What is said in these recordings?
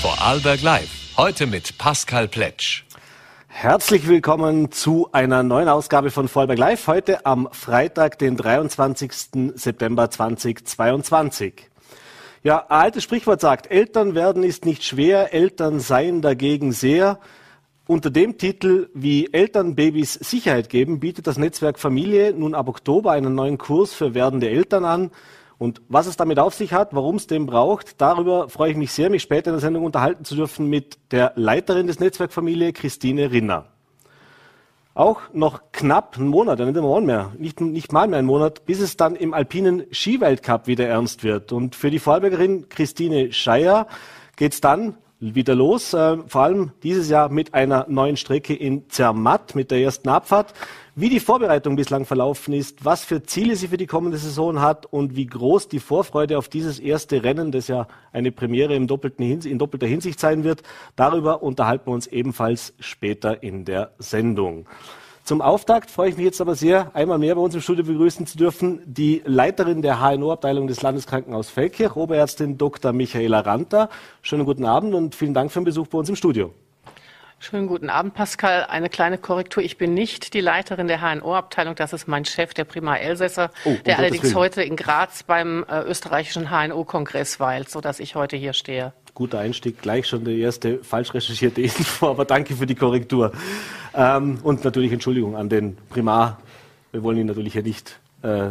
Vorarlberg Live. Heute mit Pascal Pletsch. Herzlich willkommen zu einer neuen Ausgabe von Vorarlberg Live. Heute am Freitag, den 23. September 2022. Ja, altes Sprichwort sagt, Eltern werden ist nicht schwer, Eltern seien dagegen sehr. Unter dem Titel, wie Eltern Babys Sicherheit geben, bietet das Netzwerk Familie nun ab Oktober einen neuen Kurs für werdende Eltern an. Und was es damit auf sich hat, warum es den braucht, darüber freue ich mich sehr, mich später in der Sendung unterhalten zu dürfen mit der Leiterin des Netzwerk Familie, Christine Rinner. Auch noch knapp einen Monat, nicht einmal mehr, nicht, nicht mal mehr einen Monat, bis es dann im alpinen Skiweltcup wieder ernst wird. Und für die Vorarlbergerin Christine Scheier geht es dann wieder los, äh, vor allem dieses Jahr mit einer neuen Strecke in Zermatt, mit der ersten Abfahrt. Wie die Vorbereitung bislang verlaufen ist, was für Ziele sie für die kommende Saison hat und wie groß die Vorfreude auf dieses erste Rennen, das ja eine Premiere in doppelter Hinsicht sein wird, darüber unterhalten wir uns ebenfalls später in der Sendung. Zum Auftakt freue ich mich jetzt aber sehr, einmal mehr bei uns im Studio begrüßen zu dürfen, die Leiterin der HNO-Abteilung des Landeskrankenhaus Feldkirch, Oberärztin Dr. Michaela Ranter. Schönen guten Abend und vielen Dank für den Besuch bei uns im Studio. Schönen guten Abend, Pascal. Eine kleine Korrektur. Ich bin nicht die Leiterin der HNO-Abteilung. Das ist mein Chef, der Primar Elsässer, oh, der allerdings Willen. heute in Graz beim äh, österreichischen HNO-Kongress weilt, sodass ich heute hier stehe. Guter Einstieg, gleich schon die erste falsch recherchierte Info, aber danke für die Korrektur. Ähm, und natürlich Entschuldigung an den Primar. Wir wollen ihn natürlich hier nicht äh,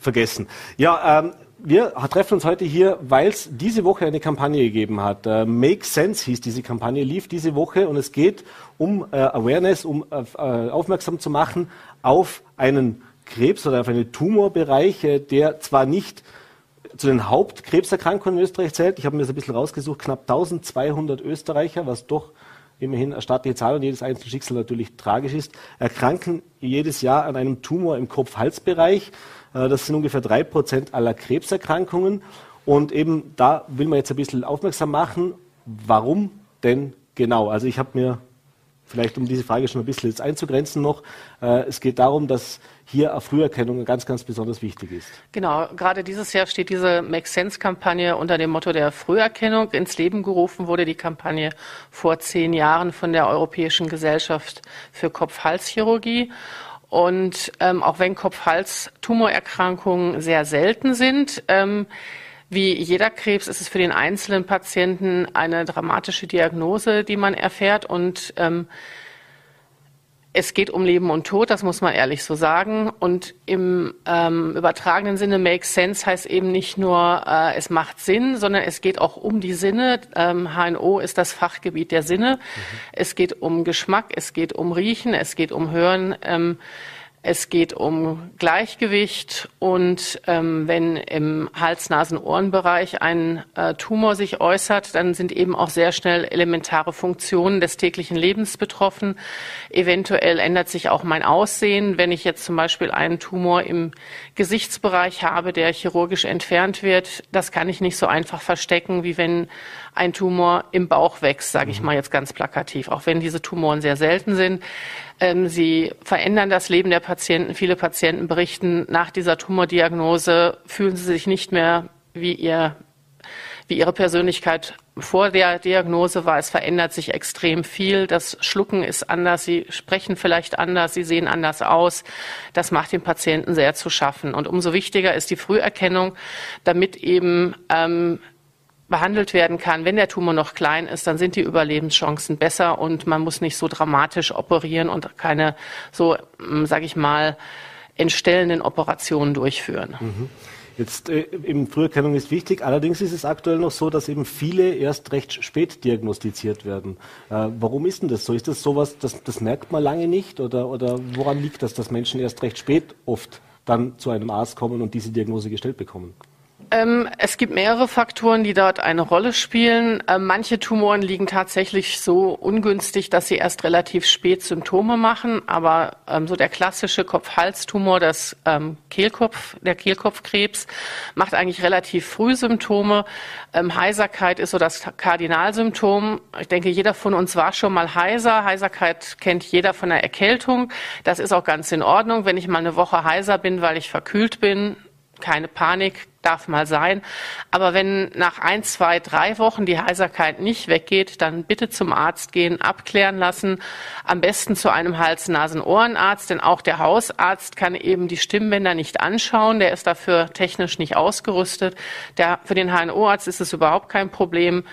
vergessen. Ja, ähm, wir treffen uns heute hier, weil es diese Woche eine Kampagne gegeben hat. Uh, Make Sense hieß diese Kampagne, lief diese Woche und es geht um uh, Awareness, um uh, aufmerksam zu machen auf einen Krebs oder auf einen Tumorbereich, der zwar nicht zu den Hauptkrebserkrankungen in Österreich zählt. Ich habe mir das ein bisschen rausgesucht, knapp 1200 Österreicher, was doch immerhin eine staatliche Zahl und jedes einzelne Schicksal natürlich tragisch ist, erkranken jedes Jahr an einem Tumor im Kopf-Hals-Bereich. Äh, das sind ungefähr drei Prozent aller Krebserkrankungen. Und eben da will man jetzt ein bisschen aufmerksam machen, warum denn genau? Also ich habe mir vielleicht um diese Frage schon ein bisschen jetzt einzugrenzen noch, äh, es geht darum, dass hier eine Früherkennung ganz, ganz besonders wichtig ist. Genau, gerade dieses Jahr steht diese Make Sense-Kampagne unter dem Motto der Früherkennung. Ins Leben gerufen wurde die Kampagne vor zehn Jahren von der Europäischen Gesellschaft für Kopf-Hals-Chirurgie. Und ähm, auch wenn Kopf-Hals-Tumorerkrankungen sehr selten sind, ähm, wie jeder Krebs ist es für den einzelnen Patienten eine dramatische Diagnose, die man erfährt. Und ähm, es geht um Leben und Tod, das muss man ehrlich so sagen. Und im ähm, übertragenen Sinne Make Sense heißt eben nicht nur, äh, es macht Sinn, sondern es geht auch um die Sinne. Ähm, HNO ist das Fachgebiet der Sinne. Mhm. Es geht um Geschmack, es geht um Riechen, es geht um Hören. Ähm, es geht um Gleichgewicht und ähm, wenn im Hals-Nasen-Ohren-Bereich ein äh, Tumor sich äußert, dann sind eben auch sehr schnell elementare Funktionen des täglichen Lebens betroffen. Eventuell ändert sich auch mein Aussehen, wenn ich jetzt zum Beispiel einen Tumor im Gesichtsbereich habe, der chirurgisch entfernt wird. Das kann ich nicht so einfach verstecken, wie wenn ein Tumor im Bauch wächst, sage ich mhm. mal jetzt ganz plakativ, auch wenn diese Tumoren sehr selten sind. Ähm, sie verändern das Leben der Patienten. Viele Patienten berichten, nach dieser Tumordiagnose fühlen sie sich nicht mehr wie ihr wie ihre Persönlichkeit vor der Diagnose war. Es verändert sich extrem viel. Das Schlucken ist anders. Sie sprechen vielleicht anders. Sie sehen anders aus. Das macht den Patienten sehr zu schaffen. Und umso wichtiger ist die Früherkennung, damit eben ähm, behandelt werden kann. Wenn der Tumor noch klein ist, dann sind die Überlebenschancen besser und man muss nicht so dramatisch operieren und keine so, hm, sage ich mal, entstellenden Operationen durchführen. Mhm. Jetzt äh, eben Früherkennung ist wichtig. Allerdings ist es aktuell noch so, dass eben viele erst recht spät diagnostiziert werden. Äh, warum ist denn das so? Ist das sowas, das, das merkt man lange nicht? Oder, oder woran liegt das, dass Menschen erst recht spät oft dann zu einem Arzt kommen und diese Diagnose gestellt bekommen? Ähm, es gibt mehrere Faktoren, die dort eine Rolle spielen. Ähm, manche Tumoren liegen tatsächlich so ungünstig, dass sie erst relativ spät Symptome machen. Aber ähm, so der klassische Kopf-Hals-Tumor, das Kehlkopf, der Kehlkopfkrebs, macht eigentlich relativ früh Symptome. Heiserkeit ist so das Kardinalsymptom. Ich denke, jeder von uns war schon mal heiser. Heiserkeit kennt jeder von der Erkältung. Das ist auch ganz in Ordnung. Wenn ich mal eine Woche heiser bin, weil ich verkühlt bin, keine Panik darf mal sein. Aber wenn nach ein, zwei, drei Wochen die Heiserkeit nicht weggeht, dann bitte zum Arzt gehen, abklären lassen. Am besten zu einem Hals-Nasen-Ohrenarzt, denn auch der Hausarzt kann eben die Stimmbänder nicht anschauen. Der ist dafür technisch nicht ausgerüstet. Der, für den HNO-Arzt ist es überhaupt kein Problem.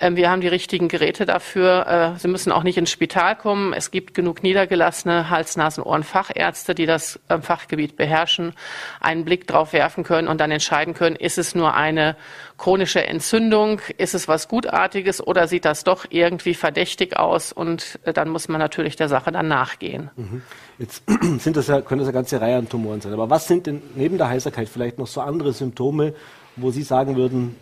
Ähm, wir haben die richtigen Geräte dafür. Äh, Sie müssen auch nicht ins Spital kommen. Es gibt genug niedergelassene Hals-Nasen-Ohren-Fachärzte, die das ähm, Fachgebiet beherrschen, einen Blick drauf werfen können und dann entscheiden können, ist es nur eine chronische Entzündung, ist es was Gutartiges oder sieht das doch irgendwie verdächtig aus und äh, dann muss man natürlich der Sache dann nachgehen. Mhm. Jetzt sind das ja, können das eine ganze Reihe an Tumoren sein. Aber was sind denn neben der Heiserkeit vielleicht noch so andere Symptome, wo Sie sagen würden,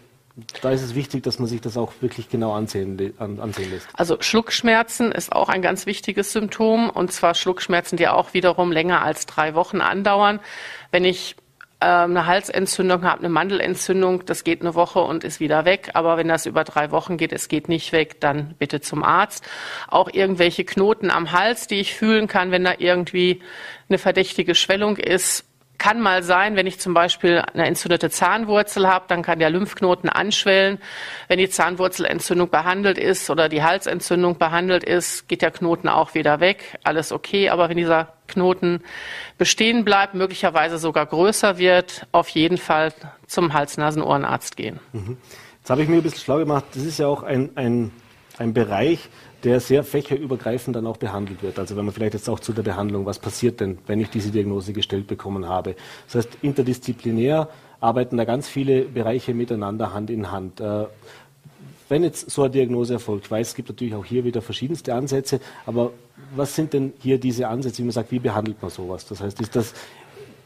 da ist es wichtig, dass man sich das auch wirklich genau ansehen, ansehen lässt. Also Schluckschmerzen ist auch ein ganz wichtiges Symptom und zwar Schluckschmerzen, die auch wiederum länger als drei Wochen andauern. Wenn ich eine Halsentzündung habe, eine Mandelentzündung, das geht eine Woche und ist wieder weg. Aber wenn das über drei Wochen geht, es geht nicht weg, dann bitte zum Arzt. Auch irgendwelche Knoten am Hals, die ich fühlen kann, wenn da irgendwie eine verdächtige Schwellung ist, kann mal sein, wenn ich zum Beispiel eine entzündete Zahnwurzel habe, dann kann der Lymphknoten anschwellen. Wenn die Zahnwurzelentzündung behandelt ist oder die Halsentzündung behandelt ist, geht der Knoten auch wieder weg. Alles okay. Aber wenn dieser Knoten bestehen bleibt, möglicherweise sogar größer wird, auf jeden Fall zum Hals-Nasen-Ohrenarzt gehen. Mhm. Jetzt habe ich mir ein bisschen schlau gemacht. Das ist ja auch ein, ein, ein Bereich, der sehr fächerübergreifend dann auch behandelt wird. Also wenn man vielleicht jetzt auch zu der Behandlung, was passiert denn, wenn ich diese Diagnose gestellt bekommen habe. Das heißt, interdisziplinär arbeiten da ganz viele Bereiche miteinander Hand in Hand. Äh, wenn jetzt so eine Diagnose erfolgt, weiß, es gibt natürlich auch hier wieder verschiedenste Ansätze, aber was sind denn hier diese Ansätze, wie man sagt, wie behandelt man sowas? Das heißt, ist das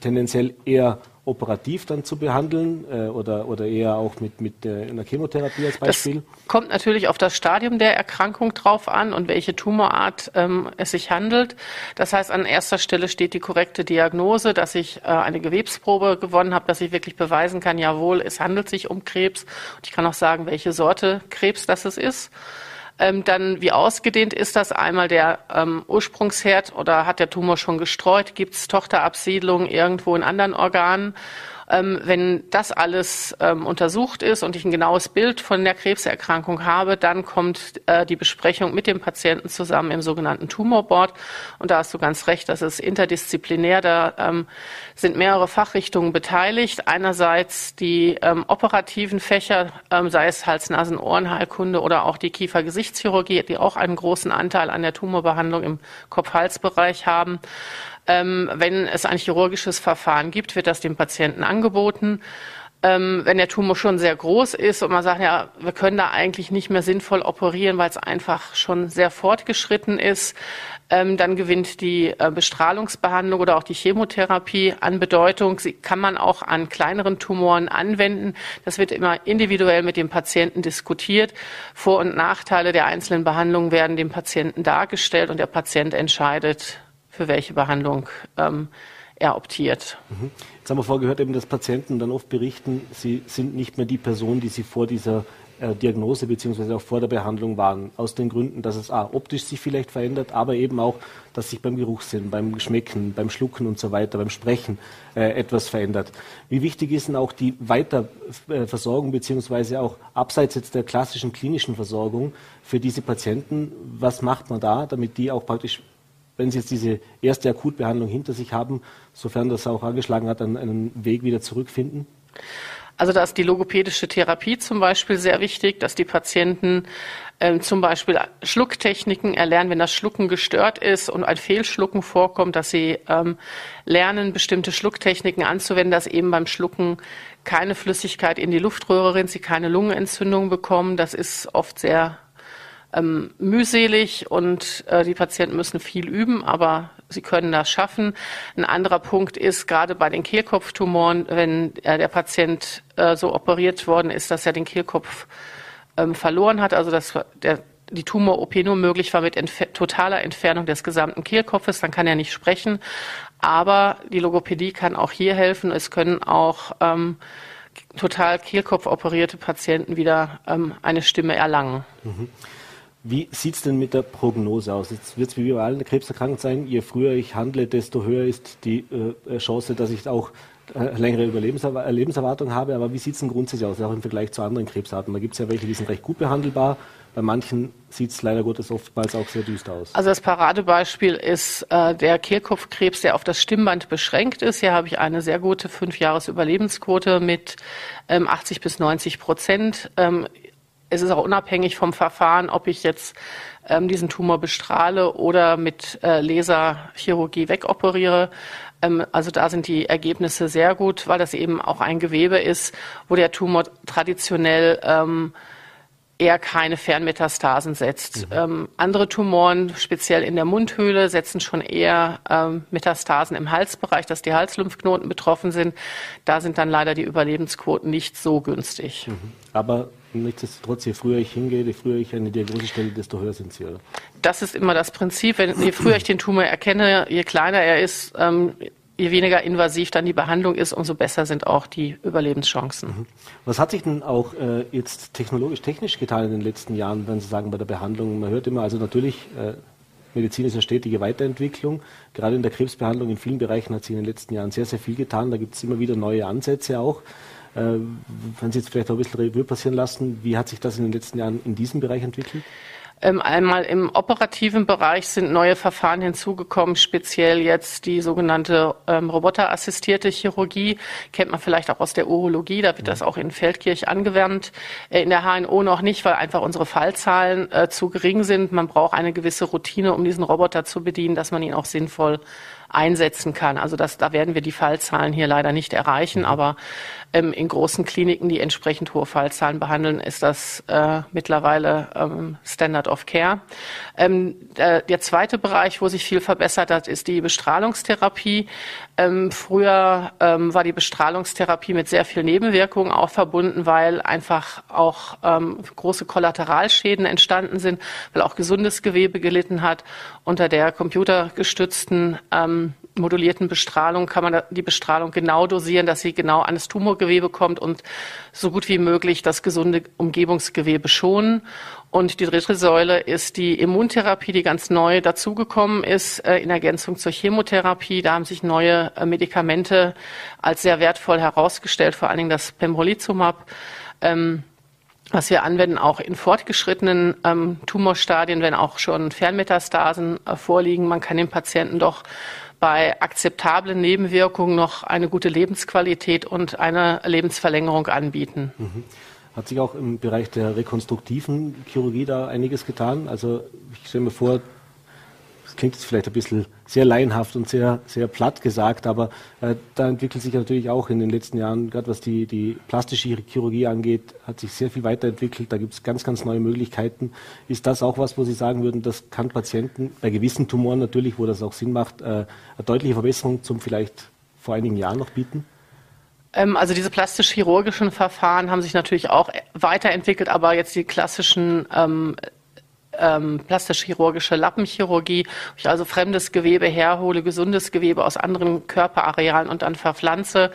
tendenziell eher operativ dann zu behandeln äh, oder, oder eher auch mit, mit äh, einer Chemotherapie als Beispiel? Das kommt natürlich auf das Stadium der Erkrankung drauf an und welche Tumorart ähm, es sich handelt. Das heißt, an erster Stelle steht die korrekte Diagnose, dass ich äh, eine Gewebsprobe gewonnen habe, dass ich wirklich beweisen kann, jawohl, es handelt sich um Krebs. Und ich kann auch sagen, welche Sorte Krebs das es ist. Ähm, dann, wie ausgedehnt ist das? Einmal der ähm, Ursprungsherd oder hat der Tumor schon gestreut? Gibt es Tochterabsiedlungen irgendwo in anderen Organen? Ähm, wenn das alles ähm, untersucht ist und ich ein genaues Bild von der Krebserkrankung habe, dann kommt äh, die Besprechung mit dem Patienten zusammen im sogenannten Tumorboard. Und da hast du ganz recht, das ist interdisziplinär. Da ähm, sind mehrere Fachrichtungen beteiligt. Einerseits die ähm, operativen Fächer, ähm, sei es Hals-Nasen-Ohrenheilkunde oder auch die Kiefer-Gesichtschirurgie, die auch einen großen Anteil an der Tumorbehandlung im Kopf-Hals-Bereich haben. Ähm, wenn es ein chirurgisches Verfahren gibt, wird das dem Patienten angeboten. Ähm, wenn der Tumor schon sehr groß ist und man sagt, ja, wir können da eigentlich nicht mehr sinnvoll operieren, weil es einfach schon sehr fortgeschritten ist, ähm, dann gewinnt die äh, Bestrahlungsbehandlung oder auch die Chemotherapie an Bedeutung. Sie kann man auch an kleineren Tumoren anwenden. Das wird immer individuell mit dem Patienten diskutiert. Vor- und Nachteile der einzelnen Behandlungen werden dem Patienten dargestellt und der Patient entscheidet, für welche Behandlung ähm, er optiert. Mhm. Jetzt haben wir vorgehört, eben, dass Patienten dann oft berichten, sie sind nicht mehr die Person, die sie vor dieser äh, Diagnose bzw. auch vor der Behandlung waren. Aus den Gründen, dass es ah, optisch sich vielleicht verändert, aber eben auch, dass sich beim Geruchssinn, beim Schmecken, beim Schlucken und so weiter, beim Sprechen äh, etwas verändert. Wie wichtig ist denn auch die Weiterversorgung bzw. auch abseits jetzt der klassischen klinischen Versorgung für diese Patienten? Was macht man da, damit die auch praktisch wenn Sie jetzt diese erste Akutbehandlung hinter sich haben, sofern das auch angeschlagen hat, einen, einen Weg wieder zurückfinden? Also da ist die logopädische Therapie zum Beispiel sehr wichtig, dass die Patienten äh, zum Beispiel Schlucktechniken erlernen, wenn das Schlucken gestört ist und ein Fehlschlucken vorkommt, dass sie ähm, lernen, bestimmte Schlucktechniken anzuwenden, dass eben beim Schlucken keine Flüssigkeit in die Luftröhre rinnt, sie keine Lungenentzündung bekommen. Das ist oft sehr ähm, mühselig und äh, die Patienten müssen viel üben, aber sie können das schaffen. Ein anderer Punkt ist gerade bei den Kehlkopftumoren, wenn äh, der Patient äh, so operiert worden ist, dass er den Kehlkopf ähm, verloren hat, also dass der die Tumor-OP nur möglich war mit entfer totaler Entfernung des gesamten Kehlkopfes, dann kann er nicht sprechen. Aber die Logopädie kann auch hier helfen. Es können auch ähm, total Kehlkopf operierte Patienten wieder ähm, eine Stimme erlangen. Mhm. Wie sieht es denn mit der Prognose aus? Jetzt wird es wie bei allen Krebserkrankungen sein, je früher ich handle, desto höher ist die äh, Chance, dass ich auch äh, längere Lebenserwartung habe. Aber wie sieht es denn grundsätzlich aus, auch im Vergleich zu anderen Krebsarten? Da gibt es ja welche, die sind recht gut behandelbar. Bei manchen sieht es leider Gottes oftmals auch sehr düster aus. Also das Paradebeispiel ist äh, der Kehlkopfkrebs, der auf das Stimmband beschränkt ist. Hier habe ich eine sehr gute Fünfjahres-Überlebensquote mit ähm, 80 bis 90 Prozent. Ähm, es ist auch unabhängig vom Verfahren, ob ich jetzt ähm, diesen Tumor bestrahle oder mit äh, Laserchirurgie wegoperiere. Ähm, also da sind die Ergebnisse sehr gut, weil das eben auch ein Gewebe ist, wo der Tumor traditionell ähm, eher keine Fernmetastasen setzt. Mhm. Ähm, andere Tumoren, speziell in der Mundhöhle, setzen schon eher ähm, Metastasen im Halsbereich, dass die Halslymphknoten betroffen sind. Da sind dann leider die Überlebensquoten nicht so günstig. Mhm. Aber nichtsdestotrotz, je früher ich hingehe, je früher ich eine Diagnose stelle, desto höher sind sie. Oder? Das ist immer das Prinzip. Wenn, je früher ich den Tumor erkenne, je kleiner er ist, ähm, je weniger invasiv dann die Behandlung ist, umso besser sind auch die Überlebenschancen. Mhm. Was hat sich denn auch äh, jetzt technologisch, technisch getan in den letzten Jahren, wenn Sie sagen, bei der Behandlung? Man hört immer, also natürlich, äh, Medizin ist eine stetige Weiterentwicklung. Gerade in der Krebsbehandlung in vielen Bereichen hat sich in den letzten Jahren sehr, sehr viel getan. Da gibt es immer wieder neue Ansätze auch. Äh, wenn Sie jetzt vielleicht auch ein bisschen Revue passieren lassen, wie hat sich das in den letzten Jahren in diesem Bereich entwickelt? Ähm, einmal im operativen Bereich sind neue Verfahren hinzugekommen, speziell jetzt die sogenannte ähm, roboterassistierte Chirurgie, kennt man vielleicht auch aus der Urologie, da wird das auch in Feldkirch angewandt. Äh, in der HNO noch nicht, weil einfach unsere Fallzahlen äh, zu gering sind. Man braucht eine gewisse Routine, um diesen Roboter zu bedienen, dass man ihn auch sinnvoll einsetzen kann. Also das, da werden wir die Fallzahlen hier leider nicht erreichen, mhm. aber ähm, in großen Kliniken, die entsprechend hohe Fallzahlen behandeln, ist das äh, mittlerweile ähm, Standard of Care. Ähm, der, der, zweite Bereich, wo sich viel verbessert hat, ist die Bestrahlungstherapie. Ähm, früher ähm, war die Bestrahlungstherapie mit sehr viel Nebenwirkungen auch verbunden, weil einfach auch ähm, große Kollateralschäden entstanden sind, weil auch gesundes Gewebe gelitten hat. Unter der computergestützten ähm, modulierten Bestrahlung kann man die Bestrahlung genau dosieren, dass sie genau an das Tumorgewebe kommt und so gut wie möglich das gesunde Umgebungsgewebe schonen. Und die dritte Säule ist die Immuntherapie, die ganz neu dazugekommen ist äh, in Ergänzung zur Chemotherapie. Da haben sich neue äh, Medikamente als sehr wertvoll herausgestellt, vor allen Dingen das Pembrolizumab. Ähm, was wir anwenden, auch in fortgeschrittenen ähm, Tumorstadien, wenn auch schon Fernmetastasen äh, vorliegen. Man kann den Patienten doch bei akzeptablen Nebenwirkungen noch eine gute Lebensqualität und eine Lebensverlängerung anbieten. Mhm. Hat sich auch im Bereich der rekonstruktiven Chirurgie da einiges getan? Also ich stelle mir vor, klingt jetzt vielleicht ein bisschen sehr laienhaft und sehr, sehr platt gesagt, aber äh, da entwickelt sich natürlich auch in den letzten Jahren, gerade was die, die plastische Chirurgie angeht, hat sich sehr viel weiterentwickelt. Da gibt es ganz, ganz neue Möglichkeiten. Ist das auch was, wo Sie sagen würden, das kann Patienten bei gewissen Tumoren natürlich, wo das auch Sinn macht, äh, eine deutliche Verbesserung zum vielleicht vor einigen Jahren noch bieten? Ähm, also diese plastisch-chirurgischen Verfahren haben sich natürlich auch weiterentwickelt, aber jetzt die klassischen ähm, ähm, plastisch-chirurgische Lappenchirurgie, wo ich also fremdes Gewebe herhole, gesundes Gewebe aus anderen Körperarealen und dann verpflanze.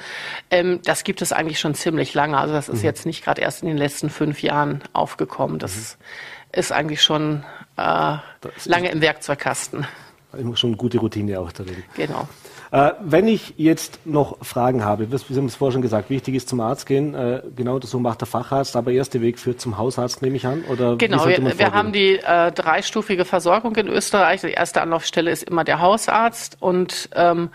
Ähm, das gibt es eigentlich schon ziemlich lange. Also das ist mhm. jetzt nicht gerade erst in den letzten fünf Jahren aufgekommen. Das mhm. ist eigentlich schon äh, lange im Werkzeugkasten. Immer schon gute Routine auch darin. Genau. Äh, wenn ich jetzt noch Fragen habe, wir haben es vorher schon gesagt, wichtig ist zum Arzt gehen, äh, genau das so macht der Facharzt, aber erster Weg führt zum Hausarzt, nehme ich an? Oder genau, wir, wir, haben die äh, dreistufige Versorgung in Österreich. Die erste Anlaufstelle ist immer der Hausarzt und ähm,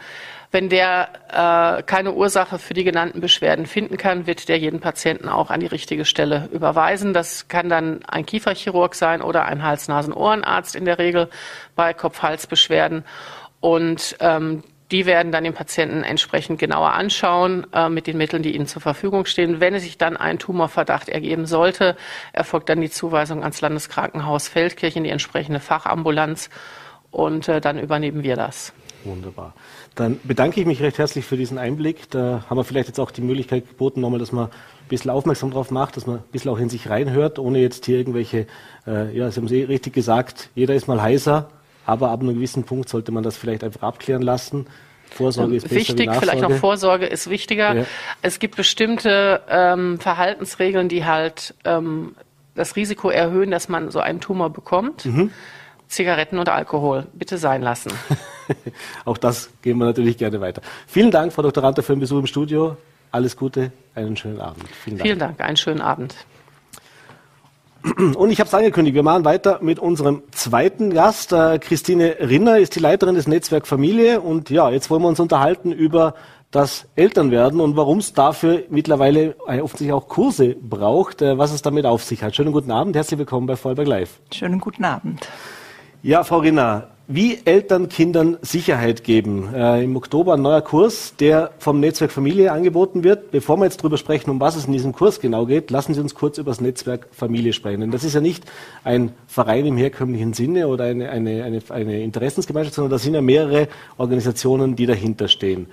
wenn der äh, keine Ursache für die genannten Beschwerden finden kann, wird der jeden Patienten auch an die richtige Stelle überweisen. Das kann dann ein Kieferchirurg sein oder ein Hals-Nasen-Ohrenarzt in der Regel bei Kopf-Hals-Beschwerden. Und ähm, die werden dann den Patienten entsprechend genauer anschauen äh, mit den Mitteln, die ihnen zur Verfügung stehen. Wenn es sich dann ein Tumorverdacht ergeben sollte, erfolgt dann die Zuweisung ans Landeskrankenhaus Feldkirchen, die entsprechende Fachambulanz und äh, dann übernehmen wir das. Wunderbar. Dann bedanke ich mich recht herzlich für diesen Einblick. Da haben wir vielleicht jetzt auch die Möglichkeit geboten, nochmal, dass man ein bisschen aufmerksam drauf macht, dass man ein bisschen auch in sich reinhört, ohne jetzt hier irgendwelche, äh, ja, Sie haben es eh richtig gesagt, jeder ist mal heißer, aber ab einem gewissen Punkt sollte man das vielleicht einfach abklären lassen. Vorsorge ist Wichtig, vielleicht noch Vorsorge ist wichtiger. Ja. Es gibt bestimmte ähm, Verhaltensregeln, die halt ähm, das Risiko erhöhen, dass man so einen Tumor bekommt. Mhm. Zigaretten und Alkohol bitte sein lassen. Auch das gehen wir natürlich gerne weiter. Vielen Dank, Frau Dr. Ranter, für den Besuch im Studio. Alles Gute, einen schönen Abend. Vielen Dank. Vielen Dank, einen schönen Abend. Und ich habe es angekündigt, wir machen weiter mit unserem zweiten Gast. Äh, Christine Rinner ist die Leiterin des Netzwerk Familie. Und ja, jetzt wollen wir uns unterhalten über das Elternwerden und warum es dafür mittlerweile offensichtlich auch Kurse braucht, äh, was es damit auf sich hat. Schönen guten Abend, herzlich willkommen bei Vollberg Live. Schönen guten Abend. Ja, Frau Rinner, wie Eltern Kindern Sicherheit geben. Äh, Im Oktober ein neuer Kurs, der vom Netzwerk Familie angeboten wird. Bevor wir jetzt darüber sprechen, um was es in diesem Kurs genau geht, lassen Sie uns kurz über das Netzwerk Familie sprechen. Denn das ist ja nicht ein Verein im herkömmlichen Sinne oder eine, eine, eine, eine Interessensgemeinschaft, sondern da sind ja mehrere Organisationen, die dahinter stehen.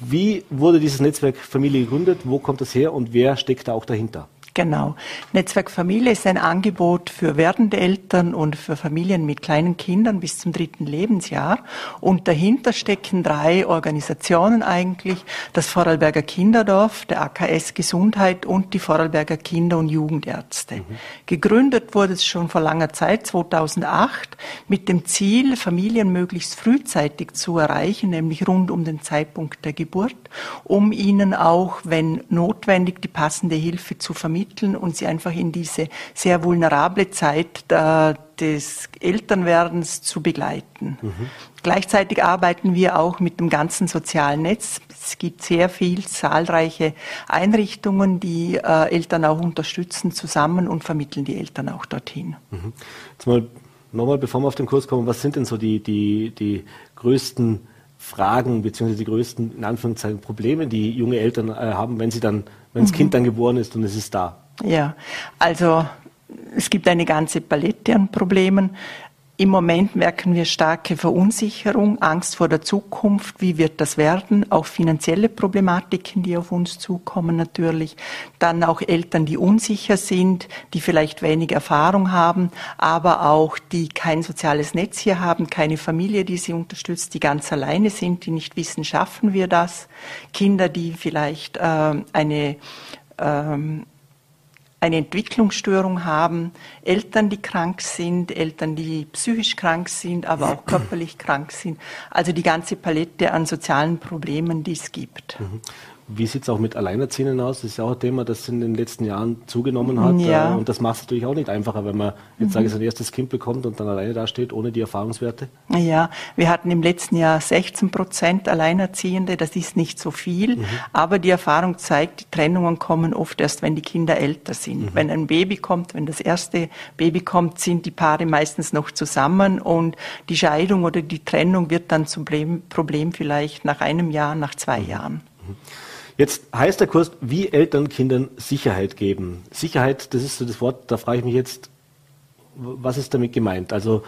Wie wurde dieses Netzwerk Familie gegründet? Wo kommt es her und wer steckt da auch dahinter? Genau. Netzwerk Familie ist ein Angebot für werdende Eltern und für Familien mit kleinen Kindern bis zum dritten Lebensjahr. Und dahinter stecken drei Organisationen eigentlich. Das Vorarlberger Kinderdorf, der AKS Gesundheit und die Vorarlberger Kinder- und Jugendärzte. Mhm. Gegründet wurde es schon vor langer Zeit, 2008, mit dem Ziel, Familien möglichst frühzeitig zu erreichen, nämlich rund um den Zeitpunkt der Geburt, um ihnen auch, wenn notwendig, die passende Hilfe zu vermitteln vermitteln und sie einfach in diese sehr vulnerable Zeit der, des Elternwerdens zu begleiten. Mhm. Gleichzeitig arbeiten wir auch mit dem ganzen sozialen Netz. Es gibt sehr viel, zahlreiche Einrichtungen, die äh, Eltern auch unterstützen zusammen und vermitteln die Eltern auch dorthin. Mhm. Jetzt mal nochmal, bevor wir auf den Kurs kommen, was sind denn so die, die, die größten Fragen beziehungsweise die größten, in Anführungszeichen, Probleme, die junge Eltern äh, haben, wenn sie dann wenn das mhm. Kind dann geboren ist und es ist da? Ja, also es gibt eine ganze Palette an Problemen. Im Moment merken wir starke Verunsicherung, Angst vor der Zukunft. Wie wird das werden? Auch finanzielle Problematiken, die auf uns zukommen natürlich. Dann auch Eltern, die unsicher sind, die vielleicht wenig Erfahrung haben, aber auch die kein soziales Netz hier haben, keine Familie, die sie unterstützt, die ganz alleine sind, die nicht wissen, schaffen wir das. Kinder, die vielleicht äh, eine ähm, eine Entwicklungsstörung haben, Eltern, die krank sind, Eltern, die psychisch krank sind, aber auch körperlich krank sind. Also die ganze Palette an sozialen Problemen, die es gibt. Mhm. Wie sieht es auch mit Alleinerziehenden aus? Das ist ja auch ein Thema, das in den letzten Jahren zugenommen hat. Ja. Äh, und das macht es natürlich auch nicht einfacher, wenn man jetzt mhm. sage ich, sein erstes Kind bekommt und dann alleine dasteht, ohne die Erfahrungswerte. Ja, wir hatten im letzten Jahr 16 Prozent Alleinerziehende. Das ist nicht so viel. Mhm. Aber die Erfahrung zeigt, die Trennungen kommen oft erst, wenn die Kinder älter sind. Mhm. Wenn ein Baby kommt, wenn das erste Baby kommt, sind die Paare meistens noch zusammen und die Scheidung oder die Trennung wird dann zum Problem vielleicht nach einem Jahr, nach zwei mhm. Jahren. Jetzt heißt der Kurs, wie Eltern Kindern Sicherheit geben. Sicherheit, das ist so das Wort, da frage ich mich jetzt, was ist damit gemeint? Also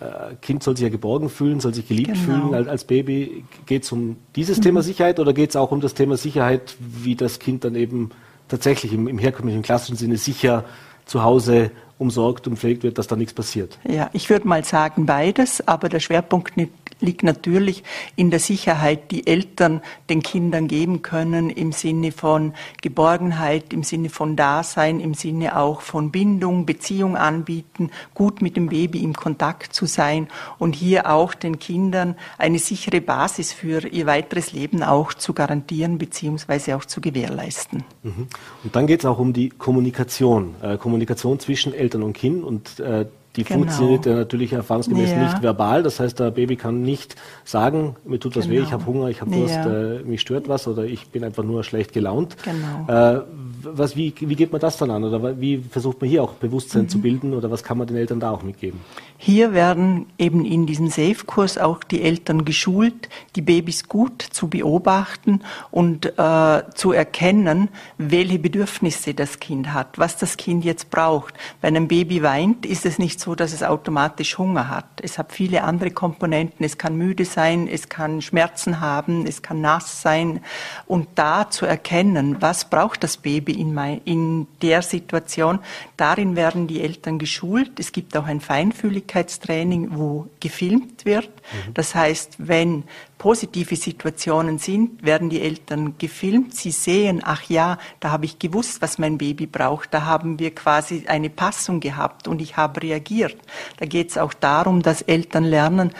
äh, Kind soll sich ja geborgen fühlen, soll sich geliebt genau. fühlen als, als Baby. Geht es um dieses mhm. Thema Sicherheit oder geht es auch um das Thema Sicherheit, wie das Kind dann eben tatsächlich im, im herkömmlichen klassischen Sinne sicher zu Hause umsorgt und pflegt wird, dass da nichts passiert? Ja, ich würde mal sagen beides, aber der Schwerpunkt liegt natürlich in der Sicherheit, die Eltern den Kindern geben können im Sinne von Geborgenheit, im Sinne von Dasein, im Sinne auch von Bindung, Beziehung anbieten, gut mit dem Baby im Kontakt zu sein und hier auch den Kindern eine sichere Basis für ihr weiteres Leben auch zu garantieren bzw. auch zu gewährleisten. Mhm. Und dann geht es auch um die Kommunikation, äh, Kommunikation zwischen Eltern und Kind und äh, die genau. funktioniert ja natürlich erfahrungsgemäß ja. nicht verbal. Das heißt, der Baby kann nicht sagen, mir tut was genau. weh, ich genau. habe Hunger, ich habe Durst, ja. äh, mich stört was oder ich bin einfach nur schlecht gelaunt. Genau. Äh, was, wie, wie geht man das dann an? Oder wie versucht man hier auch Bewusstsein mhm. zu bilden oder was kann man den Eltern da auch mitgeben? Hier werden eben in diesem Safe-Kurs auch die Eltern geschult, die Babys gut zu beobachten und äh, zu erkennen, welche Bedürfnisse das Kind hat, was das Kind jetzt braucht. Wenn ein Baby weint, ist es nicht so, dass es automatisch Hunger hat. Es hat viele andere Komponenten. Es kann müde sein, es kann Schmerzen haben, es kann nass sein. Und da zu erkennen, was braucht das Baby in, mein, in der Situation, darin werden die Eltern geschult. Es gibt auch ein Feinfühligkeitstraining, wo gefilmt wird. Mhm. Das heißt, wenn positive Situationen sind, werden die Eltern gefilmt. Sie sehen, ach ja, da habe ich gewusst, was mein Baby braucht. Da haben wir quasi eine Passung gehabt und ich habe reagiert. Da geht es auch darum, dass Eltern lernen,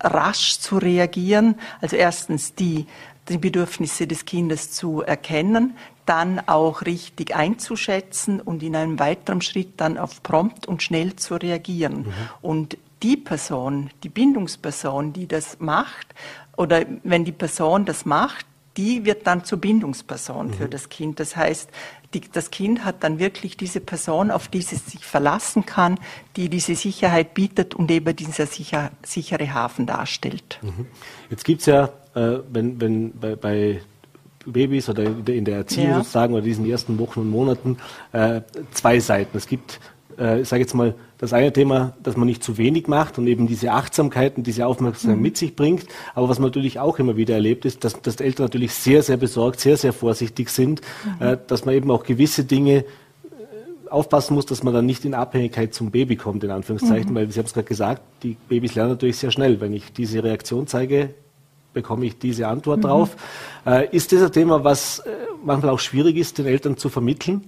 rasch zu reagieren. Also erstens die, die Bedürfnisse des Kindes zu erkennen, dann auch richtig einzuschätzen und in einem weiteren Schritt dann auf prompt und schnell zu reagieren. Mhm. Und die Person, die Bindungsperson, die das macht, oder wenn die Person das macht, die wird dann zur Bindungsperson mhm. für das Kind. Das heißt, die, das Kind hat dann wirklich diese Person, auf die es sich verlassen kann, die diese Sicherheit bietet und eben dieser sicher, sichere Hafen darstellt. Mhm. Jetzt gibt es ja, äh, wenn, wenn bei, bei Babys oder in der Erziehung ja. sozusagen oder diesen ersten Wochen und Monaten äh, zwei Seiten. Es gibt äh, ich sage jetzt mal, das eine Thema, dass man nicht zu wenig macht und eben diese Achtsamkeit und diese Aufmerksamkeit mhm. mit sich bringt. Aber was man natürlich auch immer wieder erlebt, ist, dass, dass Eltern natürlich sehr, sehr besorgt, sehr, sehr vorsichtig sind, mhm. äh, dass man eben auch gewisse Dinge äh, aufpassen muss, dass man dann nicht in Abhängigkeit zum Baby kommt, in Anführungszeichen, mhm. weil Sie haben es gerade gesagt, die Babys lernen natürlich sehr schnell. Wenn ich diese Reaktion zeige, bekomme ich diese Antwort mhm. drauf. Äh, ist das ein Thema, was äh, manchmal auch schwierig ist, den Eltern zu vermitteln?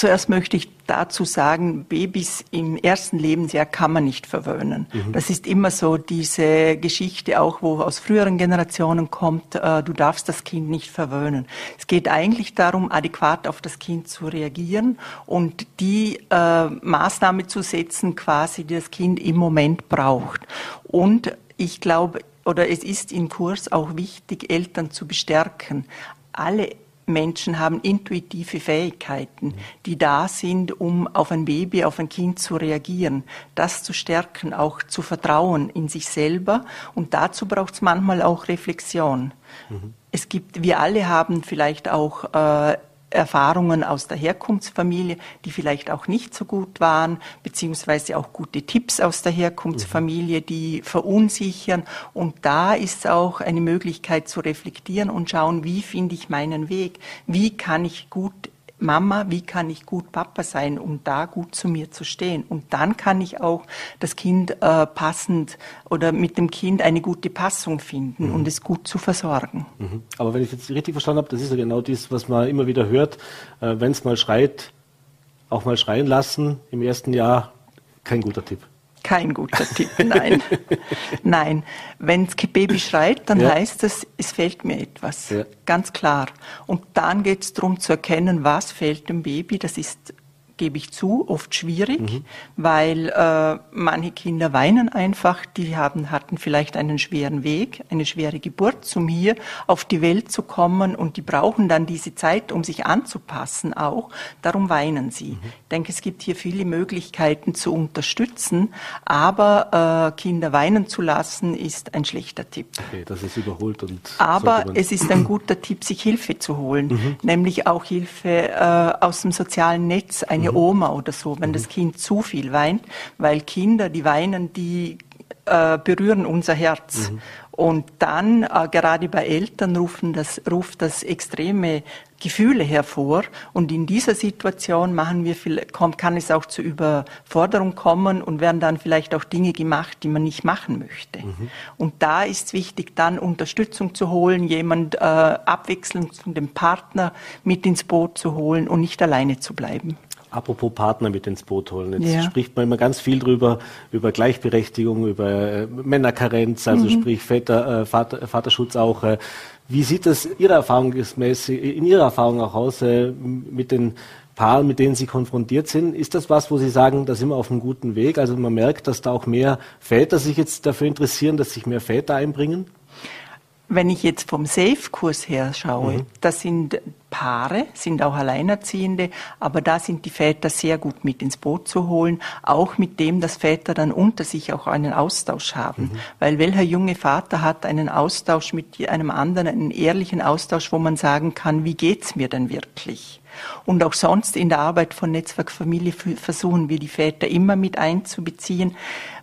Zuerst möchte ich dazu sagen, Babys im ersten Lebensjahr kann man nicht verwöhnen. Mhm. Das ist immer so diese Geschichte auch, wo aus früheren Generationen kommt, äh, du darfst das Kind nicht verwöhnen. Es geht eigentlich darum, adäquat auf das Kind zu reagieren und die äh, Maßnahme zu setzen, quasi, die das Kind im Moment braucht. Und ich glaube, oder es ist im Kurs auch wichtig, Eltern zu bestärken. Alle Menschen haben intuitive Fähigkeiten, die da sind, um auf ein Baby, auf ein Kind zu reagieren. Das zu stärken, auch zu vertrauen in sich selber. Und dazu braucht es manchmal auch Reflexion. Mhm. Es gibt, wir alle haben vielleicht auch äh, Erfahrungen aus der Herkunftsfamilie, die vielleicht auch nicht so gut waren, beziehungsweise auch gute Tipps aus der Herkunftsfamilie, die verunsichern. Und da ist auch eine Möglichkeit zu reflektieren und schauen, wie finde ich meinen Weg? Wie kann ich gut Mama, wie kann ich gut Papa sein, um da gut zu mir zu stehen? Und dann kann ich auch das Kind äh, passend oder mit dem Kind eine gute Passung finden mhm. und es gut zu versorgen. Mhm. Aber wenn ich jetzt richtig verstanden habe, das ist ja genau das, was man immer wieder hört, äh, wenn es mal schreit, auch mal schreien lassen im ersten Jahr, kein guter Tipp kein guter Tipp. Nein, nein. Wenn das Baby schreit, dann ja. heißt es, es fehlt mir etwas. Ja. Ganz klar. Und dann geht es darum zu erkennen, was fehlt dem Baby. Das ist gebe ich zu, oft schwierig, mhm. weil äh, manche Kinder weinen einfach, die haben, hatten vielleicht einen schweren Weg, eine schwere Geburt, um hier auf die Welt zu kommen und die brauchen dann diese Zeit, um sich anzupassen auch. Darum weinen sie. Mhm. Ich denke, es gibt hier viele Möglichkeiten zu unterstützen, aber äh, Kinder weinen zu lassen, ist ein schlechter Tipp. Okay, das ist überholt und. Aber es ist ein guter Tipp, sich Hilfe zu holen, mhm. nämlich auch Hilfe äh, aus dem sozialen Netz, eine eine Oma oder so, wenn das Kind zu viel weint, weil Kinder, die weinen, die äh, berühren unser Herz. Mhm. Und dann, äh, gerade bei Eltern, rufen das, ruft das extreme Gefühle hervor. Und in dieser Situation machen wir viel, kann es auch zu Überforderung kommen und werden dann vielleicht auch Dinge gemacht, die man nicht machen möchte. Mhm. Und da ist es wichtig, dann Unterstützung zu holen, jemand äh, abwechselnd von dem Partner mit ins Boot zu holen und nicht alleine zu bleiben. Apropos Partner mit ins Boot holen. Jetzt ja. spricht man immer ganz viel drüber, über Gleichberechtigung, über äh, Männerkarenz, also mhm. sprich Väter, äh, Vater, Vaterschutz auch. Äh, wie sieht das Ihrer Erfahrungsgemäß, in Ihrer Erfahrung auch aus äh, mit den Paaren, mit denen Sie konfrontiert sind? Ist das was, wo Sie sagen, da sind wir auf einem guten Weg? Also man merkt, dass da auch mehr Väter sich jetzt dafür interessieren, dass sich mehr Väter einbringen? Wenn ich jetzt vom Safe-Kurs her schaue, mhm. das sind Paare, sind auch Alleinerziehende, aber da sind die Väter sehr gut mit ins Boot zu holen, auch mit dem, dass Väter dann unter sich auch einen Austausch haben. Mhm. Weil welcher junge Vater hat einen Austausch mit einem anderen, einen ehrlichen Austausch, wo man sagen kann, wie geht's mir denn wirklich? Und auch sonst in der Arbeit von Netzwerk Familie versuchen wir die Väter immer mit einzubeziehen,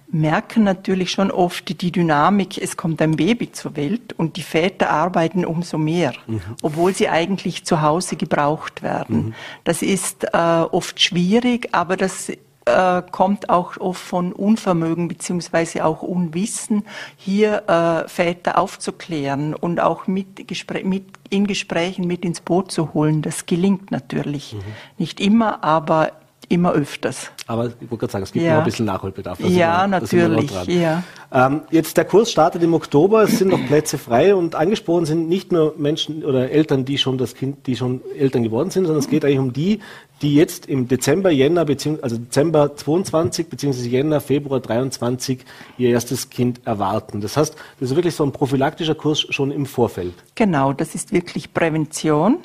merken natürlich schon oft die Dynamik, es kommt ein Baby zur Welt und die Väter arbeiten umso mehr, mhm. obwohl sie eigentlich zu Hause gebraucht werden. Mhm. Das ist äh, oft schwierig, aber das äh, kommt auch oft von Unvermögen beziehungsweise auch Unwissen, hier äh, Väter aufzuklären und auch mit, Gespr mit in Gesprächen mit ins Boot zu holen. Das gelingt natürlich. Mhm. Nicht immer, aber immer öfters. Aber ich wollte gerade sagen, es gibt ja. noch ein bisschen Nachholbedarf. ja, wir, natürlich. Ja. Ähm, jetzt der Kurs startet im Oktober, es sind noch Plätze frei und angesprochen sind nicht nur Menschen oder Eltern, die schon das Kind, die schon Eltern geworden sind, sondern es geht eigentlich um die, die jetzt im Dezember, Jänner, beziehungsweise also Dezember 22 beziehungsweise Jänner, Februar 23 ihr erstes Kind erwarten. Das heißt, das ist wirklich so ein prophylaktischer Kurs schon im Vorfeld. Genau, das ist wirklich Prävention.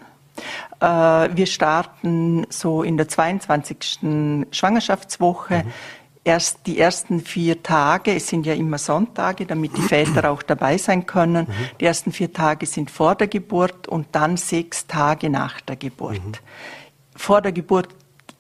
Äh, wir starten so in der 22. Schwangerschaftswoche. Mhm. Erst die ersten vier Tage, es sind ja immer Sonntage, damit die Väter auch dabei sein können. Mhm. Die ersten vier Tage sind vor der Geburt und dann sechs Tage nach der Geburt. Mhm. Vor der Geburt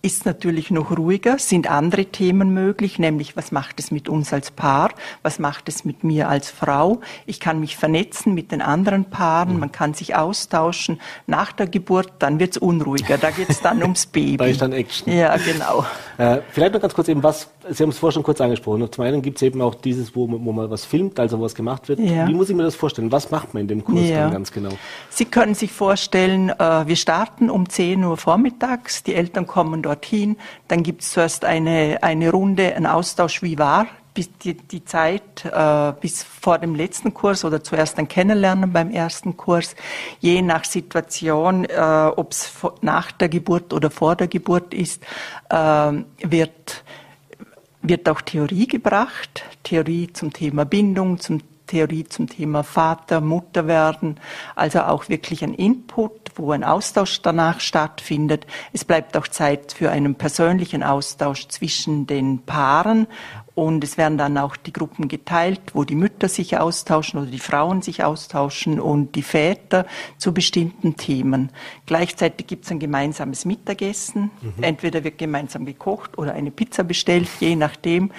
ist natürlich noch ruhiger, sind andere Themen möglich, nämlich was macht es mit uns als Paar, was macht es mit mir als Frau. Ich kann mich vernetzen mit den anderen Paaren, man kann sich austauschen. Nach der Geburt, dann wird es unruhiger, da geht es dann ums Baby. da ist dann Action. Ja, genau. Äh, vielleicht noch ganz kurz eben, was, Sie haben es vorher schon kurz angesprochen. Zum einen gibt es eben auch dieses, wo, wo man was filmt, also was gemacht wird. Ja. Wie muss ich mir das vorstellen? Was macht man in dem Kurs ja. dann ganz genau? Sie können sich vorstellen, äh, wir starten um 10 Uhr vormittags, die Eltern kommen dort dorthin. Dann gibt es zuerst eine, eine Runde, ein Austausch, wie war bis die, die Zeit äh, bis vor dem letzten Kurs oder zuerst ein Kennenlernen beim ersten Kurs, je nach Situation, äh, ob es nach der Geburt oder vor der Geburt ist, äh, wird wird auch Theorie gebracht, Theorie zum Thema Bindung, zum Theorie zum Thema Vater, Mutter werden, also auch wirklich ein Input, wo ein Austausch danach stattfindet. Es bleibt auch Zeit für einen persönlichen Austausch zwischen den Paaren und es werden dann auch die Gruppen geteilt, wo die Mütter sich austauschen oder die Frauen sich austauschen und die Väter zu bestimmten Themen. Gleichzeitig gibt es ein gemeinsames Mittagessen. Mhm. Entweder wird gemeinsam gekocht oder eine Pizza bestellt, je nachdem.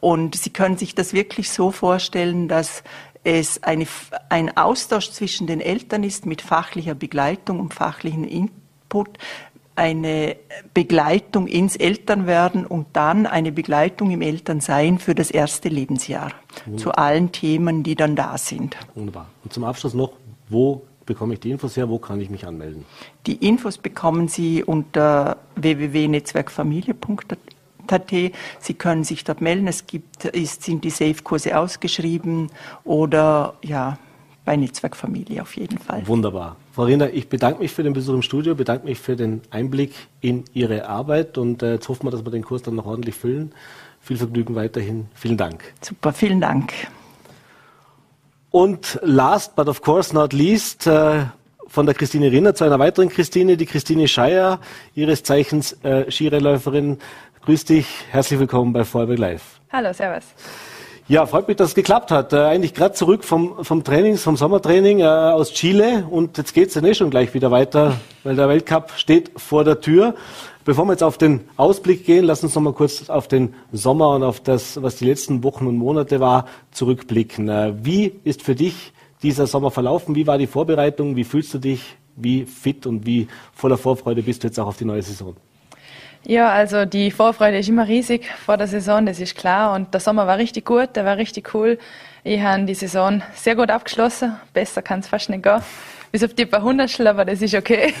Und Sie können sich das wirklich so vorstellen, dass es eine, ein Austausch zwischen den Eltern ist mit fachlicher Begleitung und fachlichen Input, eine Begleitung ins Elternwerden und dann eine Begleitung im Elternsein für das erste Lebensjahr Wunderbar. zu allen Themen, die dann da sind. Wunderbar. Und zum Abschluss noch, wo bekomme ich die Infos her? Wo kann ich mich anmelden? Die Infos bekommen Sie unter www.netzwerkfamilie.at. Sie können sich dort melden. Es gibt, ist, sind die Safe-Kurse ausgeschrieben oder ja, bei Netzwerkfamilie auf jeden Fall. Wunderbar. Frau Riener, ich bedanke mich für den Besuch im Studio, bedanke mich für den Einblick in Ihre Arbeit und äh, jetzt hoffen wir, dass wir den Kurs dann noch ordentlich füllen. Viel Vergnügen weiterhin. Vielen Dank. Super, vielen Dank. Und last but of course not least, äh, von der Christine Rinner zu einer weiteren Christine, die Christine Scheier, ihres Zeichens äh, Skirennläuferin. Grüß dich, herzlich willkommen bei Vorarlberg Live. Hallo, servus. Ja, freut mich, dass es geklappt hat. Äh, eigentlich gerade zurück vom, vom Training, vom Sommertraining äh, aus Chile und jetzt geht's dann eh schon gleich wieder weiter, weil der Weltcup steht vor der Tür. Bevor wir jetzt auf den Ausblick gehen, lass uns noch mal kurz auf den Sommer und auf das, was die letzten Wochen und Monate war, zurückblicken. Äh, wie ist für dich dieser Sommer verlaufen? Wie war die Vorbereitung? Wie fühlst du dich? Wie fit und wie voller Vorfreude bist du jetzt auch auf die neue Saison? Ja, also die Vorfreude ist immer riesig vor der Saison, das ist klar. Und der Sommer war richtig gut, der war richtig cool. Ich habe die Saison sehr gut abgeschlossen. Besser kann es fast nicht gehen. Bis auf die paar Hundertstel, aber das ist okay.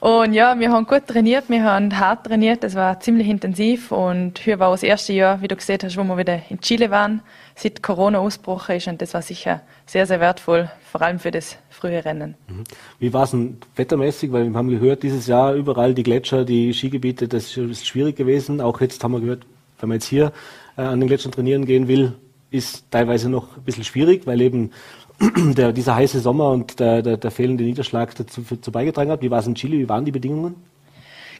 Und ja, wir haben gut trainiert, wir haben hart trainiert, das war ziemlich intensiv. Und hier war das erste Jahr, wie du gesehen hast, wo wir wieder in Chile waren, seit Corona ausgebrochen ist. Und das war sicher sehr, sehr wertvoll, vor allem für das frühe Rennen. Mhm. Wie war es denn wettermäßig? Weil wir haben gehört, dieses Jahr überall die Gletscher, die Skigebiete, das ist schwierig gewesen. Auch jetzt haben wir gehört, wenn man jetzt hier äh, an den Gletschern trainieren gehen will, ist teilweise noch ein bisschen schwierig, weil eben der, dieser heiße Sommer und der, der, der fehlende Niederschlag dazu, dazu beigetragen hat. Wie war es in Chile? Wie waren die Bedingungen?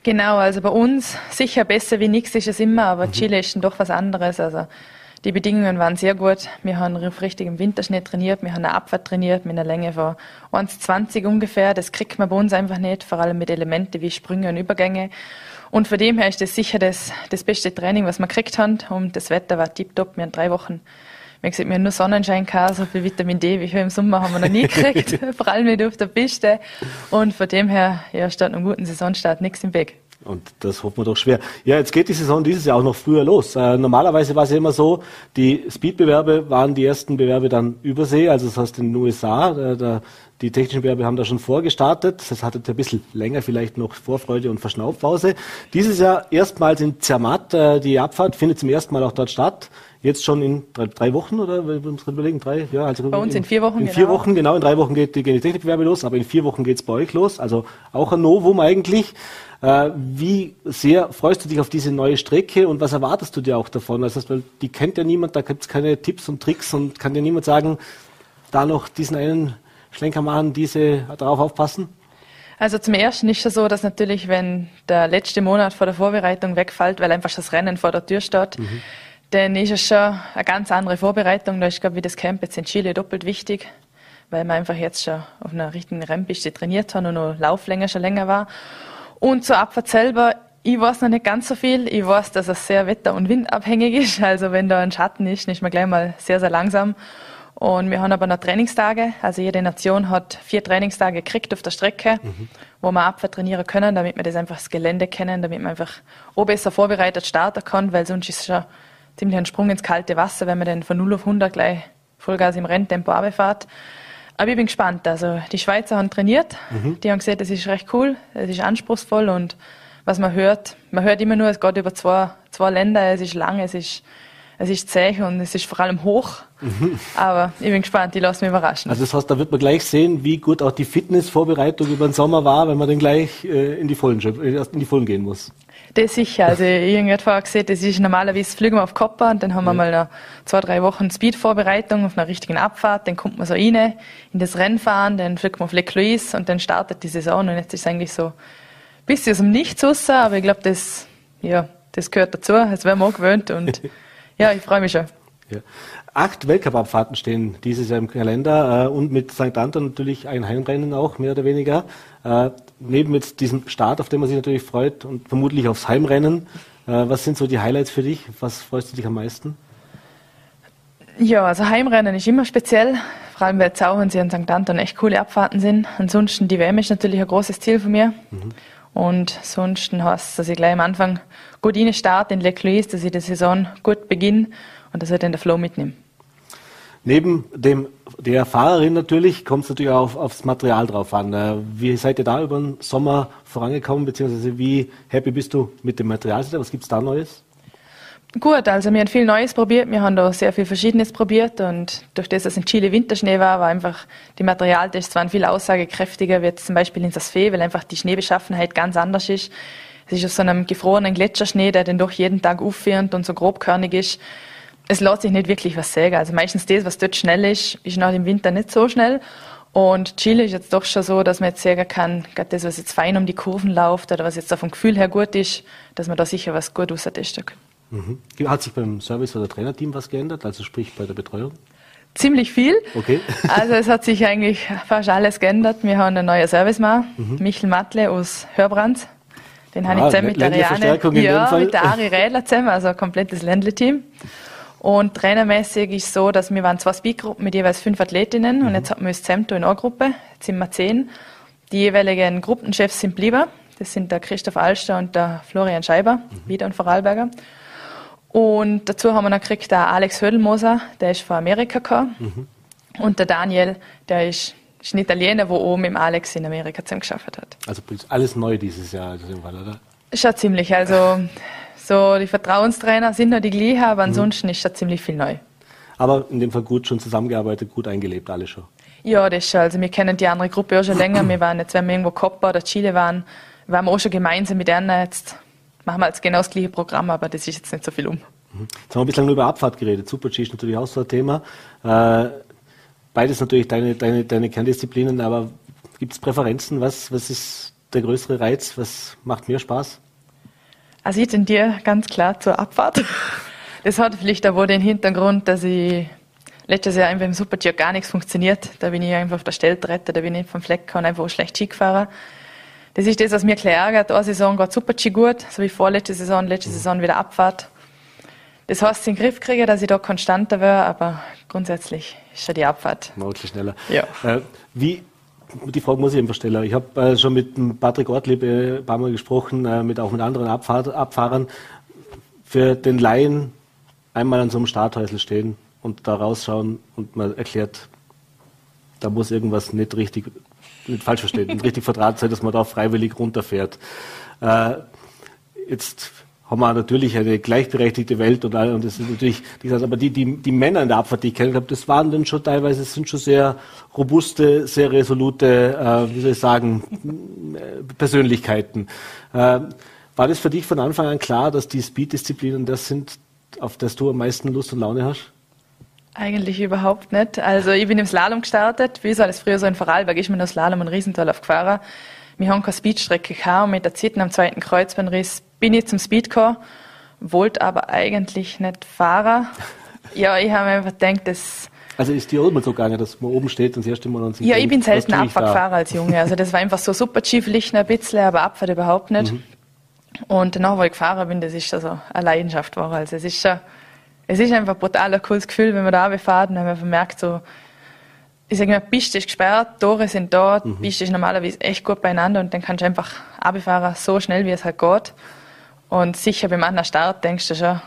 Genau, also bei uns sicher besser wie nichts ist es immer, aber mhm. Chile ist dann doch was anderes. Also die Bedingungen waren sehr gut. Wir haben auf richtigem Winterschnee trainiert, wir haben eine Abfahrt trainiert mit einer Länge von 1,20 ungefähr. Das kriegt man bei uns einfach nicht, vor allem mit Elementen wie Sprünge und Übergänge. Und von dem her ist das sicher das, das beste Training, was wir gekriegt haben. Und das Wetter war tiptop. Wir haben drei Wochen, wie gesagt, wir haben nur Sonnenschein gehabt, so viel Vitamin D wie wir im Sommer haben wir noch nie gekriegt. vor allem nicht auf der Piste. Und von dem her, ja, statt einem guten Saisonstart nichts im Weg. Und das hoffen wir doch schwer. Ja, jetzt geht die Saison dieses Jahr auch noch früher los. Äh, normalerweise war es ja immer so, die Speed-Bewerbe waren die ersten Bewerbe dann übersee, also das heißt in den USA. Äh, da, die technischen Bewerbe haben da schon vorgestartet. Das hatte ein bisschen länger vielleicht noch Vorfreude und Verschnaufpause. Dieses Jahr erstmals in Zermatt. Äh, die Abfahrt findet zum ersten Mal auch dort statt. Jetzt schon in drei, drei Wochen oder wir uns überlegen, drei, ja, also bei uns in, in vier Wochen. In genau. vier Wochen, genau, in drei Wochen geht, gehen die Technikbewerbe los, aber in vier Wochen geht's bei euch los. Also auch ein Novum eigentlich. Äh, wie sehr freust du dich auf diese neue Strecke und was erwartest du dir auch davon? Also, weil die kennt ja niemand, da gibt es keine Tipps und Tricks und kann dir niemand sagen, da noch diesen einen Schlenker machen, diese darauf aufpassen? Also zum Ersten ist es so, dass natürlich, wenn der letzte Monat vor der Vorbereitung wegfällt, weil einfach das Rennen vor der Tür steht, mhm. Dann ist es schon eine ganz andere Vorbereitung. Da ist, glaube ich, das Camp jetzt in Chile doppelt wichtig, weil wir einfach jetzt schon auf einer richtigen Rennpiste trainiert haben und noch Lauflänge schon länger war. Und zur Abfahrt selber, ich weiß noch nicht ganz so viel. Ich weiß, dass es sehr wetter- und windabhängig ist. Also wenn da ein Schatten ist, ist man gleich mal sehr, sehr langsam. Und wir haben aber noch Trainingstage. Also jede Nation hat vier Trainingstage gekriegt auf der Strecke, mhm. wo wir Abfahrt trainieren können, damit wir das einfach das Gelände kennen, damit man einfach auch besser vorbereitet starten kann, weil sonst ist es schon ziemlich ein Sprung ins kalte Wasser, wenn man dann von 0 auf 100 gleich Vollgas im Renntempo runterfährt. Aber ich bin gespannt. Also die Schweizer haben trainiert. Mhm. Die haben gesagt, das ist recht cool, es ist anspruchsvoll und was man hört, man hört immer nur, es geht über zwei, zwei Länder, es ist lang, es ist, es ist zäh und es ist vor allem hoch. Mhm. Aber ich bin gespannt, ich lasse mich überraschen. Also das heißt, da wird man gleich sehen, wie gut auch die Fitnessvorbereitung über den Sommer war, wenn man dann gleich äh, in, die Vollen, äh, in die Vollen gehen muss. Das sicher. Also ich habe vorher gesehen, das ist normalerweise fliegen wir auf Kopper und dann haben wir mal noch zwei, drei Wochen Speed-Vorbereitung auf einer richtigen Abfahrt. Dann kommt man so rein in das Rennfahren, dann fliegt man auf Le Clois und dann startet die Saison. Und jetzt ist es eigentlich so ein bisschen aus dem Nichts raus, aber ich glaube, das, ja, das gehört dazu. Das werden wir auch gewöhnt und ja, ich freue mich schon. Ja. Acht Weltcup-Abfahrten stehen dieses Jahr im Kalender äh, und mit St. Anton natürlich ein Heimrennen auch, mehr oder weniger. Äh, neben jetzt diesem Start, auf den man sich natürlich freut und vermutlich aufs Heimrennen. Äh, was sind so die Highlights für dich? Was freust du dich am meisten? Ja, also Heimrennen ist immer speziell, vor allem weil Zauchensee und St. Anton echt coole Abfahrten sind. Ansonsten die WM ist natürlich ein großes Ziel von mir. Mhm. Und sonst heißt es, dass ich gleich am Anfang gut rein starte in Le Clois, dass ich die Saison gut beginne und dass ich den Flow mitnehme. Neben dem, der Fahrerin natürlich kommt es natürlich auch auf, aufs Material drauf an. Äh, wie seid ihr da über den Sommer vorangekommen, beziehungsweise wie happy bist du mit dem Material? Was gibt es da Neues? Gut, also wir haben viel Neues probiert, wir haben da sehr viel Verschiedenes probiert und durch das, dass in Chile Winterschnee war, war einfach die Materialtests waren viel aussagekräftiger, wie jetzt zum Beispiel in Sasfee, weil einfach die Schneebeschaffenheit ganz anders ist. Es ist aus so einem gefrorenen Gletscherschnee, der dann doch jeden Tag auffährt und so grobkörnig ist es lässt sich nicht wirklich was sagen. Also meistens das, was dort schnell ist, ist nach dem Winter nicht so schnell. Und Chile ist jetzt doch schon so, dass man jetzt sagen kann, gerade das, was jetzt fein um die Kurven läuft oder was jetzt vom Gefühl her gut ist, dass man da sicher was gut austesten kann. Mhm. Hat sich beim Service- oder Trainerteam was geändert, also sprich bei der Betreuung? Ziemlich viel. Okay. also es hat sich eigentlich fast alles geändert. Wir haben einen neuen Servicemann, mhm. Michel Matle aus Hörbrands. Den ah, habe ich zusammen mit der Riane, ja, mit der Ari Rädler zusammen, also ein komplettes Ländle-Team. Und trainermäßig ist es so, dass wir waren zwei Speedgruppen mit jeweils fünf Athletinnen mhm. und jetzt hatten wir das Zemto in einer Gruppe. Jetzt sind wir zehn. Die jeweiligen Gruppenchefs sind blieben. Das sind der Christoph Alster und der Florian Scheiber, mhm. wieder ein Vorarlberger. Und dazu haben wir noch gekriegt der Alex Hödelmoser, der ist von Amerika gekommen. Mhm. Und der Daniel, der ist, ist ein Italiener, der oben mit Alex in Amerika zusammen geschafft hat. Also alles neu dieses Jahr, also im Fall, oder? Schon ziemlich. Also so, die Vertrauenstrainer sind noch die gleichen, aber mhm. ansonsten mhm. ist da ziemlich viel neu. Aber in dem Fall gut schon zusammengearbeitet, gut eingelebt, alle schon. Ja, das schon. Also wir kennen die andere Gruppe auch schon länger. Wir waren jetzt, wenn wir irgendwo Copa oder Chile waren, waren wir auch schon gemeinsam mit denen. Jetzt machen wir jetzt genau das gleiche Programm, aber das ist jetzt nicht so viel um. Mhm. Jetzt haben wir ein bisschen über Abfahrt geredet. Super-G ist natürlich auch so ein Thema. Äh, beides natürlich deine, deine, deine Kerndisziplinen, aber gibt es Präferenzen? Was, was ist der größere Reiz? Was macht mehr Spaß? Also ich tendiere ganz klar zur Abfahrt. Das hat vielleicht wohl den Hintergrund, dass ich letztes Jahr einfach im Super-G gar nichts funktioniert. Da bin ich einfach auf der Stelltrette, da bin ich vom Fleck und einfach schlecht Ski gefahren. Das ist das, was mir klar ärgert. Eine Saison geht Super-G gut, so wie vorletzte Saison, letzte Saison wieder Abfahrt. Das heißt, in den Griff kriege, dass ich da konstanter wäre, aber grundsätzlich ist schon die Abfahrt. Deutlich schneller. Ja. Äh, wie die Frage muss ich einfach stellen. Ich habe äh, schon mit Patrick Ortlieb äh, ein paar Mal gesprochen, äh, mit auch mit anderen Abfahr Abfahrern. Für den Laien einmal an so einem Starthäusl stehen und da rausschauen und man erklärt, da muss irgendwas nicht richtig, nicht falsch verstehen, nicht richtig vertraut sein, dass man da freiwillig runterfährt. Äh, jetzt haben wir natürlich eine gleichberechtigte Welt und, und das ist natürlich, aber die, die, die Männer in der Abfahrt, die ich kenne, das waren dann schon teilweise, sind schon sehr robuste, sehr resolute, äh, wie soll ich sagen, Persönlichkeiten. Äh, war das für dich von Anfang an klar, dass die Speed-Disziplinen das sind, auf das du am meisten Lust und Laune hast? Eigentlich überhaupt nicht. Also ich bin im Slalom gestartet, wie so alles früher so in Vorarlberg ist man das Slalom und Riesental aufgefahren. Wir haben keine Speedstrecke gehabt und mit der Zitten am zweiten Kreuzbandriss bin ich zum Speed gekommen, wollte aber eigentlich nicht fahren. Ja, ich habe mir einfach gedacht, das... Also ist dir immer so gegangen, dass man oben steht und das erste Mal und sich Ja, denkt, ich bin selten Abfahrt gefahren als Junge. Also das war einfach so super Schieflichten ein bisschen, aber Abfahrt überhaupt nicht. Mhm. Und danach, wo ich gefahren bin, das ist also eine Leidenschaft war. Also es ist schon, es ist einfach ein brutal cooles Gefühl, wenn man da runterfährt und man merkt so, ich sage mal, Piste ist gesperrt, Tore sind da, mhm. Piste ist normalerweise echt gut beieinander und dann kannst du einfach runterfahren, so schnell wie es halt geht. Und sicher beim anderen Start denkst du schon,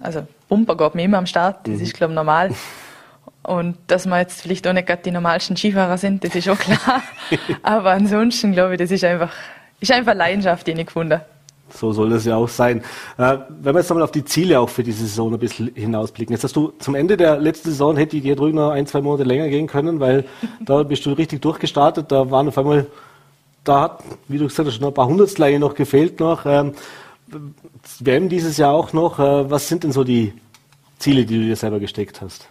also Bumper geht mir immer am Start, das mhm. ist glaube ich normal. Und dass wir jetzt vielleicht auch nicht gerade die normalsten Skifahrer sind, das ist auch klar. Aber ansonsten glaube ich, das ist einfach, ist einfach Leidenschaft, die ich gefunden so soll das ja auch sein. Äh, wenn wir jetzt einmal auf die Ziele auch für diese Saison ein bisschen hinausblicken. Jetzt hast du zum Ende der letzten Saison hätte ich dir drüben noch ein, zwei Monate länger gehen können, weil da bist du richtig durchgestartet. Da waren auf einmal, da hat, wie du gesagt hast, noch ein paar Hundertstel noch gefehlt noch. Ähm, WM dieses Jahr auch noch. Äh, was sind denn so die Ziele, die du dir selber gesteckt hast?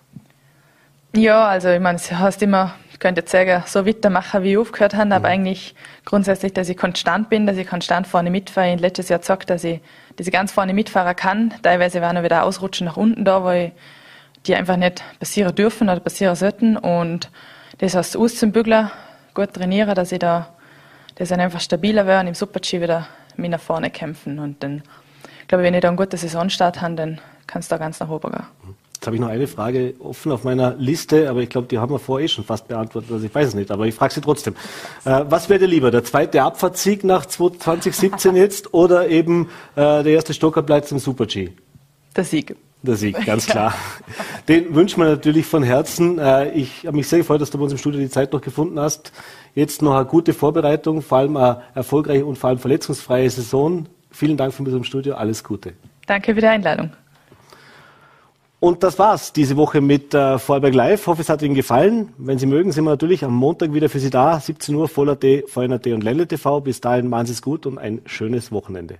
Ja, also ich meine, du hast immer, ich könnte jetzt sagen, so weitermachen, wie ich aufgehört habe, aber mhm. eigentlich grundsätzlich, dass ich konstant bin, dass ich konstant vorne mitfahre. Ich habe letztes Jahr gesagt, dass ich, dass ich ganz vorne mitfahren kann. Teilweise werden auch wieder Ausrutschen nach unten da, weil die einfach nicht passieren dürfen oder passieren sollten. Und das heißt, auszubügeln, gut trainieren, dass ich da, dass ich einfach stabiler werde und im Super-G wieder mit nach vorne kämpfen. Und dann, glaube ich, wenn ich da einen guten Saisonstart habe, dann kann es da ganz nach oben gehen. Jetzt habe ich noch eine Frage offen auf meiner Liste, aber ich glaube, die haben wir vorher eh schon fast beantwortet. Also ich weiß es nicht, aber ich frage sie trotzdem. Äh, was wäre dir lieber, der zweite Abfahrtssieg nach 2017 jetzt oder eben äh, der erste Stockerplatz im Super-G? Der Sieg. Der Sieg, ganz klar. Den wünschen wir natürlich von Herzen. Äh, ich habe mich sehr gefreut, dass du bei uns im Studio die Zeit noch gefunden hast. Jetzt noch eine gute Vorbereitung, vor allem eine erfolgreiche und vor allem verletzungsfreie Saison. Vielen Dank für mich im Studio. Alles Gute. Danke für die Einladung. Und das war's diese Woche mit äh, Vorarlberg Live. Hoffe, es hat Ihnen gefallen. Wenn Sie mögen, sind wir natürlich am Montag wieder für Sie da. 17 Uhr, Voller.at, VNRT und Ländle TV. Bis dahin machen Sie es gut und ein schönes Wochenende.